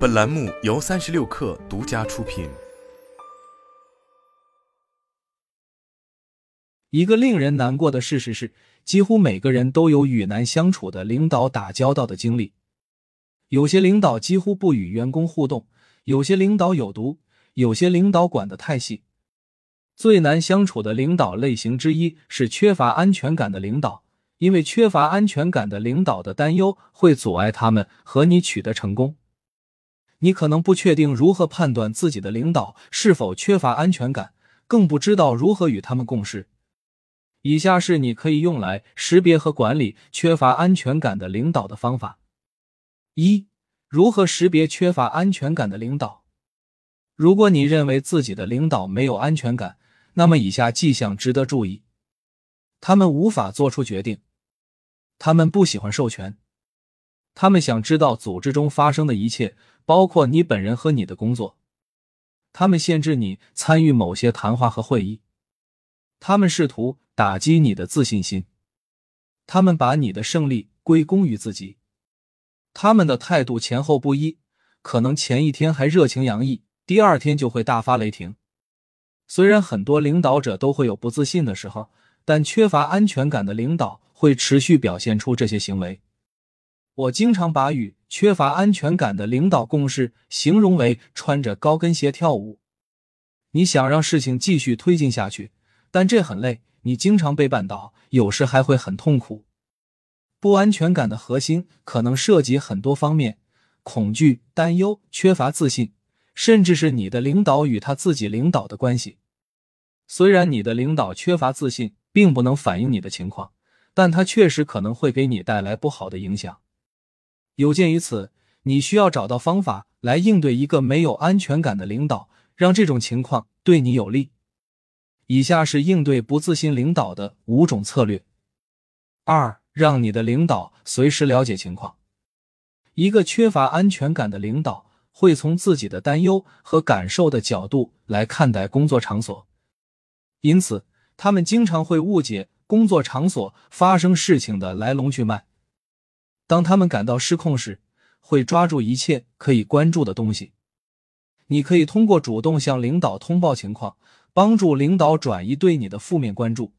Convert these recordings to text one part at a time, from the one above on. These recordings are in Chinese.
本栏目由三十六氪独家出品。一个令人难过的事实是，几乎每个人都有与难相处的领导打交道的经历。有些领导几乎不与员工互动，有些领导有毒，有些领导管得太细。最难相处的领导类型之一是缺乏安全感的领导，因为缺乏安全感的领导的担忧会阻碍他们和你取得成功。你可能不确定如何判断自己的领导是否缺乏安全感，更不知道如何与他们共事。以下是你可以用来识别和管理缺乏安全感的领导的方法：一、如何识别缺乏安全感的领导？如果你认为自己的领导没有安全感，那么以下迹象值得注意：他们无法做出决定，他们不喜欢授权，他们想知道组织中发生的一切。包括你本人和你的工作，他们限制你参与某些谈话和会议，他们试图打击你的自信心，他们把你的胜利归功于自己，他们的态度前后不一，可能前一天还热情洋溢，第二天就会大发雷霆。虽然很多领导者都会有不自信的时候，但缺乏安全感的领导会持续表现出这些行为。我经常把与缺乏安全感的领导共识形容为穿着高跟鞋跳舞。你想让事情继续推进下去，但这很累，你经常被绊倒，有时还会很痛苦。不安全感的核心可能涉及很多方面：恐惧、担忧、缺乏自信，甚至是你的领导与他自己领导的关系。虽然你的领导缺乏自信，并不能反映你的情况，但他确实可能会给你带来不好的影响。有鉴于此，你需要找到方法来应对一个没有安全感的领导，让这种情况对你有利。以下是应对不自信领导的五种策略：二、让你的领导随时了解情况。一个缺乏安全感的领导会从自己的担忧和感受的角度来看待工作场所，因此他们经常会误解工作场所发生事情的来龙去脉。当他们感到失控时，会抓住一切可以关注的东西。你可以通过主动向领导通报情况，帮助领导转移对你的负面关注。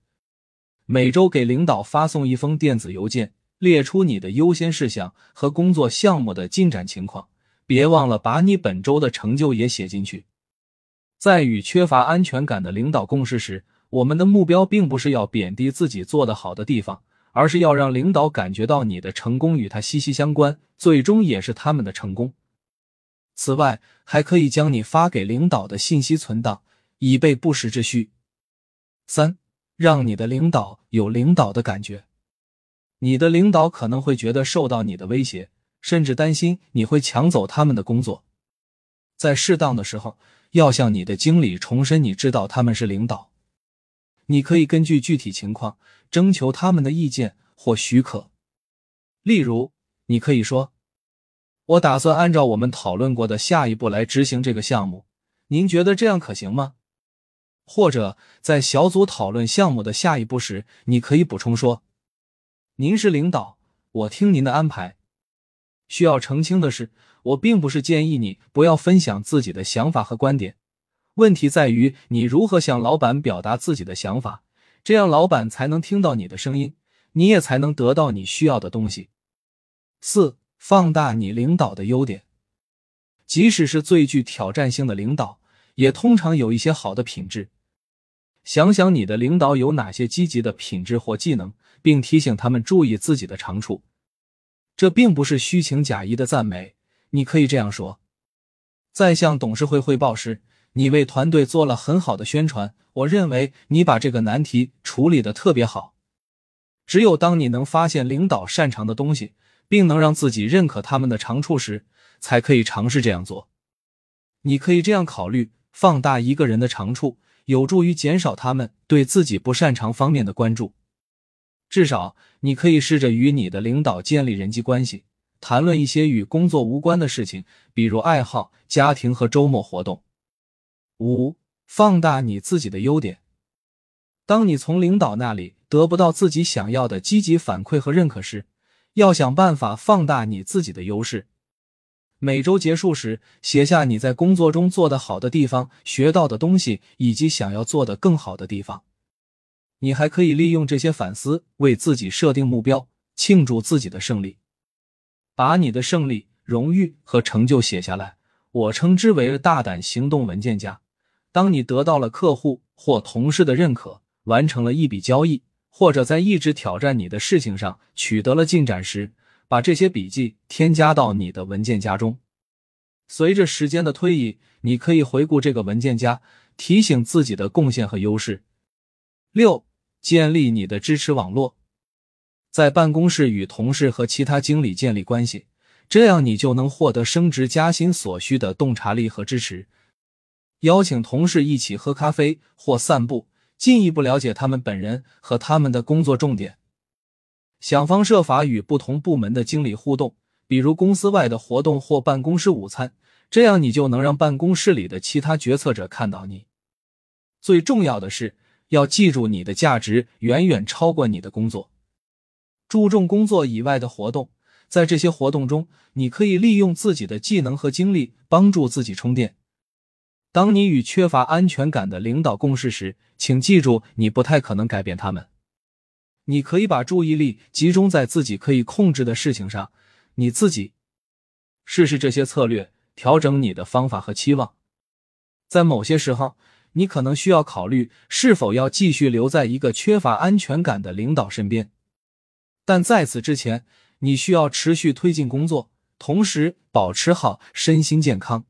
每周给领导发送一封电子邮件，列出你的优先事项和工作项目的进展情况。别忘了把你本周的成就也写进去。在与缺乏安全感的领导共事时，我们的目标并不是要贬低自己做得好的地方。而是要让领导感觉到你的成功与他息息相关，最终也是他们的成功。此外，还可以将你发给领导的信息存档，以备不时之需。三，让你的领导有领导的感觉。你的领导可能会觉得受到你的威胁，甚至担心你会抢走他们的工作。在适当的时候，要向你的经理重申，你知道他们是领导。你可以根据具体情况征求他们的意见或许可。例如，你可以说：“我打算按照我们讨论过的下一步来执行这个项目，您觉得这样可行吗？”或者在小组讨论项目的下一步时，你可以补充说：“您是领导，我听您的安排。”需要澄清的是，我并不是建议你不要分享自己的想法和观点。问题在于你如何向老板表达自己的想法，这样老板才能听到你的声音，你也才能得到你需要的东西。四、放大你领导的优点，即使是最具挑战性的领导，也通常有一些好的品质。想想你的领导有哪些积极的品质或技能，并提醒他们注意自己的长处。这并不是虚情假意的赞美，你可以这样说：在向董事会汇报时。你为团队做了很好的宣传，我认为你把这个难题处理的特别好。只有当你能发现领导擅长的东西，并能让自己认可他们的长处时，才可以尝试这样做。你可以这样考虑：放大一个人的长处，有助于减少他们对自己不擅长方面的关注。至少，你可以试着与你的领导建立人际关系，谈论一些与工作无关的事情，比如爱好、家庭和周末活动。五、放大你自己的优点。当你从领导那里得不到自己想要的积极反馈和认可时，要想办法放大你自己的优势。每周结束时，写下你在工作中做的好的地方、学到的东西以及想要做的更好的地方。你还可以利用这些反思，为自己设定目标，庆祝自己的胜利。把你的胜利、荣誉和成就写下来，我称之为大胆行动文件夹。当你得到了客户或同事的认可，完成了一笔交易，或者在一直挑战你的事情上取得了进展时，把这些笔记添加到你的文件夹中。随着时间的推移，你可以回顾这个文件夹，提醒自己的贡献和优势。六、建立你的支持网络，在办公室与同事和其他经理建立关系，这样你就能获得升职加薪所需的洞察力和支持。邀请同事一起喝咖啡或散步，进一步了解他们本人和他们的工作重点。想方设法与不同部门的经理互动，比如公司外的活动或办公室午餐，这样你就能让办公室里的其他决策者看到你。最重要的是，要记住你的价值远远超过你的工作。注重工作以外的活动，在这些活动中，你可以利用自己的技能和精力帮助自己充电。当你与缺乏安全感的领导共事时，请记住，你不太可能改变他们。你可以把注意力集中在自己可以控制的事情上。你自己试试这些策略，调整你的方法和期望。在某些时候，你可能需要考虑是否要继续留在一个缺乏安全感的领导身边。但在此之前，你需要持续推进工作，同时保持好身心健康。